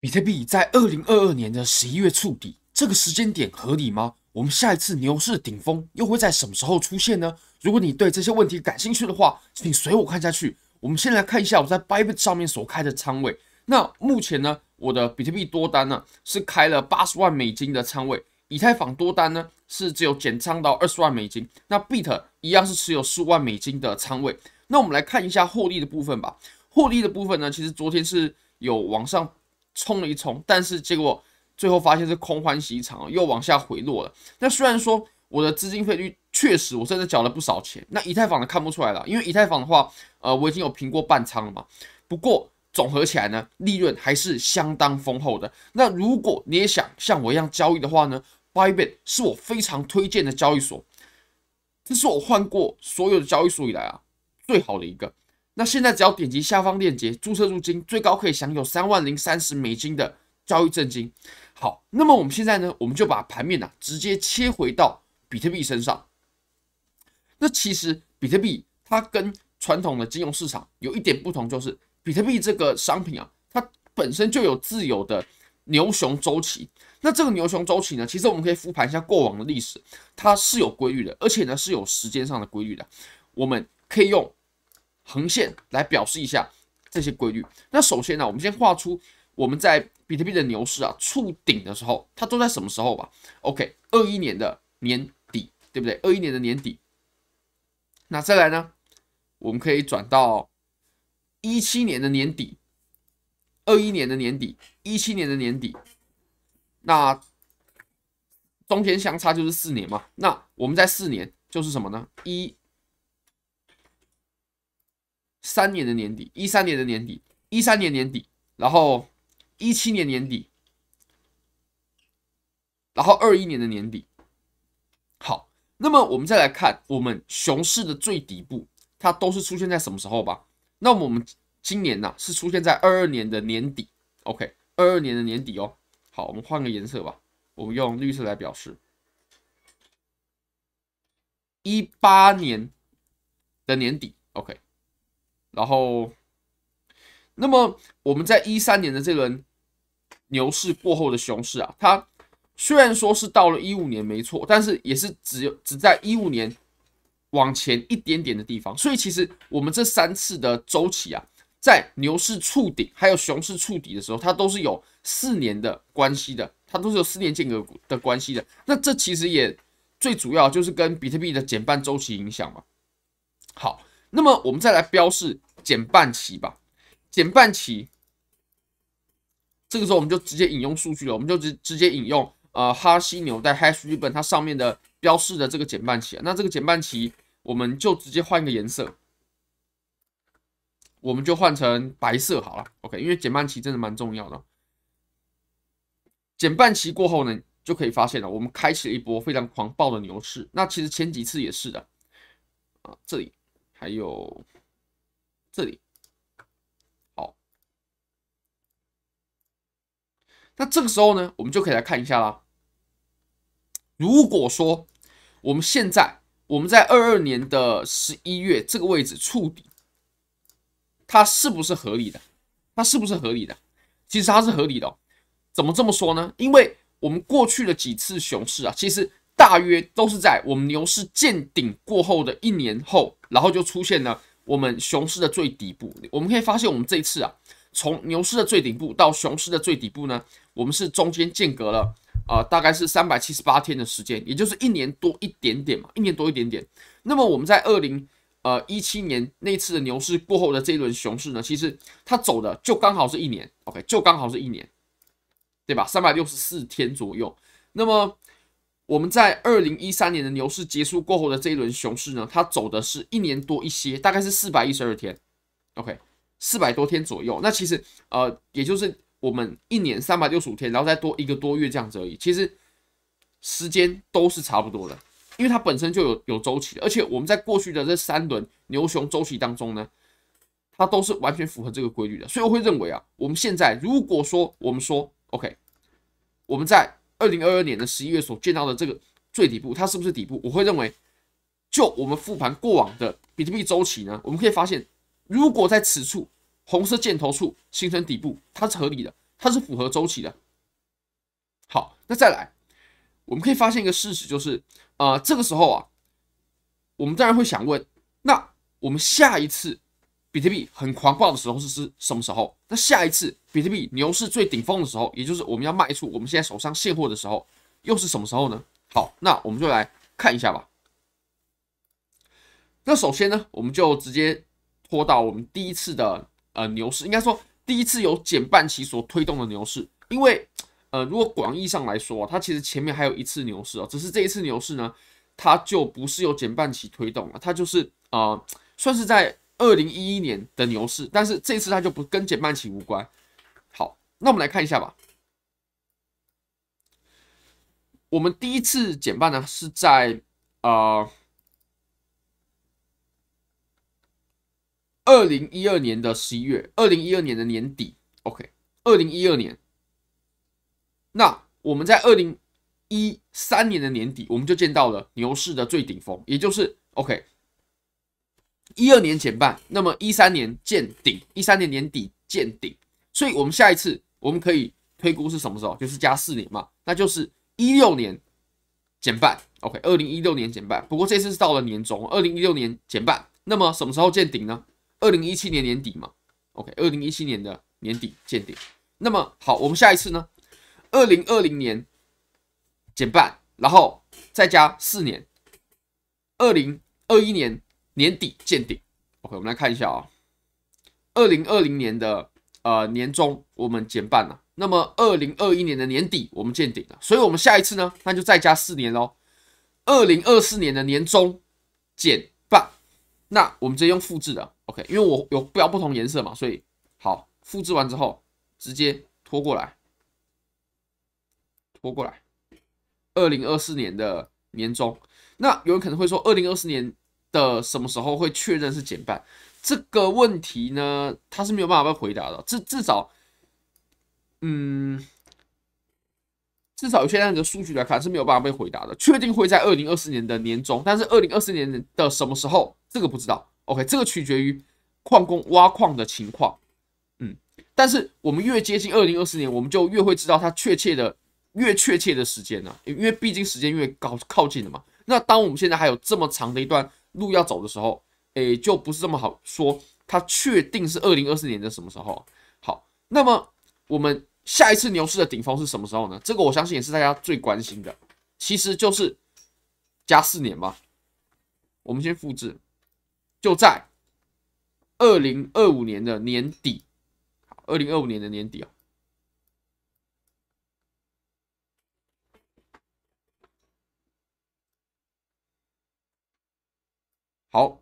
比特币在二零二二年的十一月触底，这个时间点合理吗？我们下一次牛市顶峰又会在什么时候出现呢？如果你对这些问题感兴趣的话，请随我看下去。我们先来看一下我在 Bybit 上面所开的仓位。那目前呢，我的比特币多单呢是开了八十万美金的仓位，以太坊多单呢是只有减仓到二十万美金。那 Bit 一样是持有十五万美金的仓位。那我们来看一下获利的部分吧。获利的部分呢，其实昨天是有往上。冲了一冲，但是结果最后发现是空欢喜一场，又往下回落了。那虽然说我的资金费率确实我真的缴了不少钱，那以太坊的看不出来了，因为以太坊的话，呃，我已经有平过半仓了嘛。不过总合起来呢，利润还是相当丰厚的。那如果你也想像我一样交易的话呢，Bybit 是我非常推荐的交易所，这是我换过所有的交易所以来啊最好的一个。那现在只要点击下方链接注册入金，最高可以享有三万零三十美金的交易赠金。好，那么我们现在呢，我们就把盘面啊直接切回到比特币身上。那其实比特币它跟传统的金融市场有一点不同，就是比特币这个商品啊，它本身就有自有的牛熊周期。那这个牛熊周期呢，其实我们可以复盘一下过往的历史，它是有规律的，而且呢是有时间上的规律的。我们可以用。横线来表示一下这些规律。那首先呢，我们先画出我们在比特币的牛市啊触顶的时候，它都在什么时候吧？OK，二一年的年底，对不对？二一年的年底。那再来呢，我们可以转到一七年的年底，二一年的年底，一七年的年底。那中间相差就是四年嘛。那我们在四年就是什么呢？一。三年的年底，一三年的年底，一三年年底，然后一七年年底，然后二一年的年底。好，那么我们再来看我们熊市的最底部，它都是出现在什么时候吧？那么我们今年呢、啊、是出现在二二年的年底，OK，二二年的年底哦。好，我们换个颜色吧，我们用绿色来表示。一八年的年底，OK。然后，那么我们在一三年的这轮牛市过后的熊市啊，它虽然说是到了一五年没错，但是也是只有只在一五年往前一点点的地方。所以其实我们这三次的周期啊，在牛市触顶还有熊市触底的时候，它都是有四年的关系的，它都是有四年间隔的关系的。那这其实也最主要就是跟比特币的减半周期影响嘛。好。那么我们再来标示减半期吧，减半期，这个时候我们就直接引用数据了，我们就直直接引用呃哈希纽带 Hash Ribbon 它上面的标示的这个减半期，那这个减半期我们就直接换一个颜色，我们就换成白色好了，OK，因为减半期真的蛮重要的。减半期过后呢，就可以发现了，我们开启了一波非常狂暴的牛市，那其实前几次也是的。啊，这里。还有这里，好，那这个时候呢，我们就可以来看一下啦。如果说我们现在我们在二二年的十一月这个位置触底，它是不是合理的？它是不是合理的？其实它是合理的。怎么这么说呢？因为我们过去的几次熊市啊，其实。大约都是在我们牛市见顶过后的一年后，然后就出现了我们熊市的最底部。我们可以发现，我们这一次啊，从牛市的最顶部到熊市的最底部呢，我们是中间间隔了呃，大概是三百七十八天的时间，也就是一年多一点点嘛，一年多一点点。那么我们在二零呃一七年那次的牛市过后的这一轮熊市呢，其实它走的就刚好是一年，OK，就刚好是一年，对吧？三百六十四天左右。那么我们在二零一三年的牛市结束过后的这一轮熊市呢，它走的是一年多一些，大概是四百一十二天，OK，四百多天左右。那其实呃，也就是我们一年三百六十五天，然后再多一个多月这样子而已。其实时间都是差不多的，因为它本身就有有周期的，而且我们在过去的这三轮牛熊周期当中呢，它都是完全符合这个规律的。所以我会认为啊，我们现在如果说我们说 OK，我们在二零二二年的十一月所见到的这个最底部，它是不是底部？我会认为，就我们复盘过往的比特币周期呢，我们可以发现，如果在此处红色箭头处形成底部，它是合理的。它是符合周期的。好，那再来，我们可以发现一个事实，就是呃，这个时候啊，我们当然会想问，那我们下一次比特币很狂暴的时候是是什么时候？那下一次比特币牛市最顶峰的时候，也就是我们要卖出我们现在手上现货的时候，又是什么时候呢？好，那我们就来看一下吧。那首先呢，我们就直接拖到我们第一次的呃牛市，应该说第一次由减半期所推动的牛市，因为呃，如果广义上来说，它其实前面还有一次牛市哦，只是这一次牛市呢，它就不是由减半期推动了，它就是呃，算是在二零一一年的牛市，但是这次它就不跟减半期无关。好，那我们来看一下吧。我们第一次减半呢是在呃。二零一二年的十一月，二零一二年的年底，OK，二零一二年，那我们在二零一三年的年底，我们就见到了牛市的最顶峰，也就是 OK，一二年减半，那么一三年见顶，一三年年底见顶，所以我们下一次我们可以推估是什么时候？就是加四年嘛，那就是一六年减半，OK，二零一六年减半，不过这次是到了年中，二零一六年减半，那么什么时候见顶呢？二零一七年年底嘛，OK，二零一七年的年底见顶。那么好，我们下一次呢？二零二零年减半，然后再加四年，二零二一年年底见顶。OK，我们来看一下啊，二零二零年的呃年中我们减半了，那么二零二一年的年底我们见顶了，所以我们下一次呢，那就再加四年喽。二零二四年的年中减半，那我们直接用复制的。OK，因为我有标不同颜色嘛，所以好，复制完之后直接拖过来，拖过来。二零二四年的年中，那有人可能会说，二零二四年的什么时候会确认是减半？这个问题呢，他是没有办法被回答的。至至少，嗯，至少有些那个数据来看是没有办法被回答的。确定会在二零二四年的年中，但是二零二四年的什么时候，这个不知道。OK，这个取决于矿工挖矿的情况，嗯，但是我们越接近二零二四年，我们就越会知道它确切的越确切的时间呢，因为毕竟时间越高靠近了嘛。那当我们现在还有这么长的一段路要走的时候，诶，就不是这么好说，它确定是二零二四年的什么时候？好，那么我们下一次牛市的顶峰是什么时候呢？这个我相信也是大家最关心的，其实就是加四年吧。我们先复制。就在二零二五年的年底，二零二五年的年底啊，好，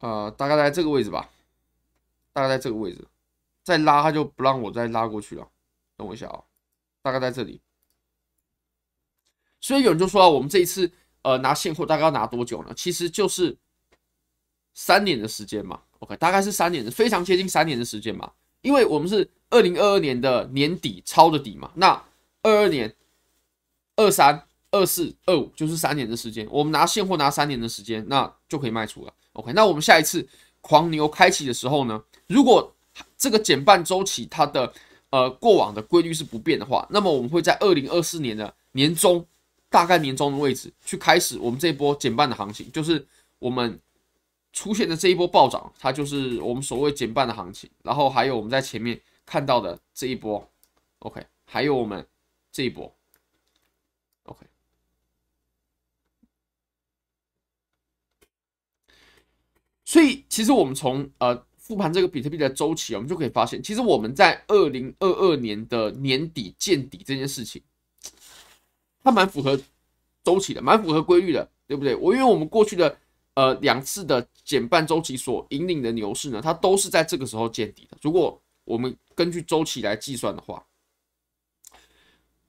呃，大概在这个位置吧，大概在这个位置，再拉它就不让我再拉过去了，等我一下啊，大概在这里，所以有人就说啊，我们这一次。呃，拿现货大概要拿多久呢？其实就是三年的时间嘛。OK，大概是三年的，非常接近三年的时间嘛。因为我们是二零二二年的年底抄的底嘛，那二二年、二三、二四、二五就是三年的时间。我们拿现货拿三年的时间，那就可以卖出了。OK，那我们下一次狂牛开启的时候呢，如果这个减半周期它的呃过往的规律是不变的话，那么我们会在二零二四年的年中。大概年中的位置去开始我们这一波减半的行情，就是我们出现的这一波暴涨，它就是我们所谓减半的行情。然后还有我们在前面看到的这一波，OK，还有我们这一波，OK。所以其实我们从呃复盘这个比特币的周期，我们就可以发现，其实我们在二零二二年的年底见底这件事情。它蛮符合周期的，蛮符合规律的，对不对？我因为我们过去的呃两次的减半周期所引领的牛市呢，它都是在这个时候见底的。如果我们根据周期来计算的话，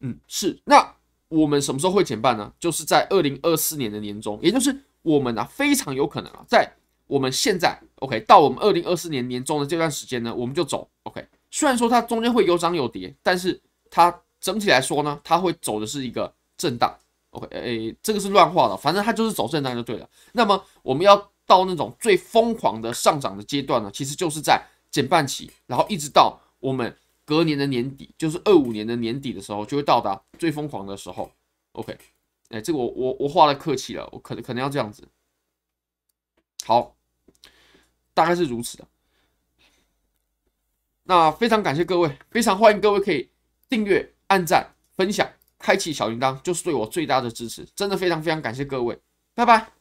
嗯，是。那我们什么时候会减半呢？就是在二零二四年的年中，也就是我们啊非常有可能啊，在我们现在 OK 到我们二零二四年年中的这段时间呢，我们就走 OK。虽然说它中间会有涨有跌，但是它整体来说呢，它会走的是一个。震荡，OK，诶、欸，这个是乱画的，反正它就是走震荡就对了。那么我们要到那种最疯狂的上涨的阶段呢，其实就是在减半期，然后一直到我们隔年的年底，就是二五年的年底的时候，就会到达最疯狂的时候。OK，哎，这个我我我画的客气了，我可能可能要这样子。好，大概是如此的。那非常感谢各位，非常欢迎各位可以订阅、按赞、分享、开启小铃铛，就是对我最大的支持。真的非常非常感谢各位，拜拜。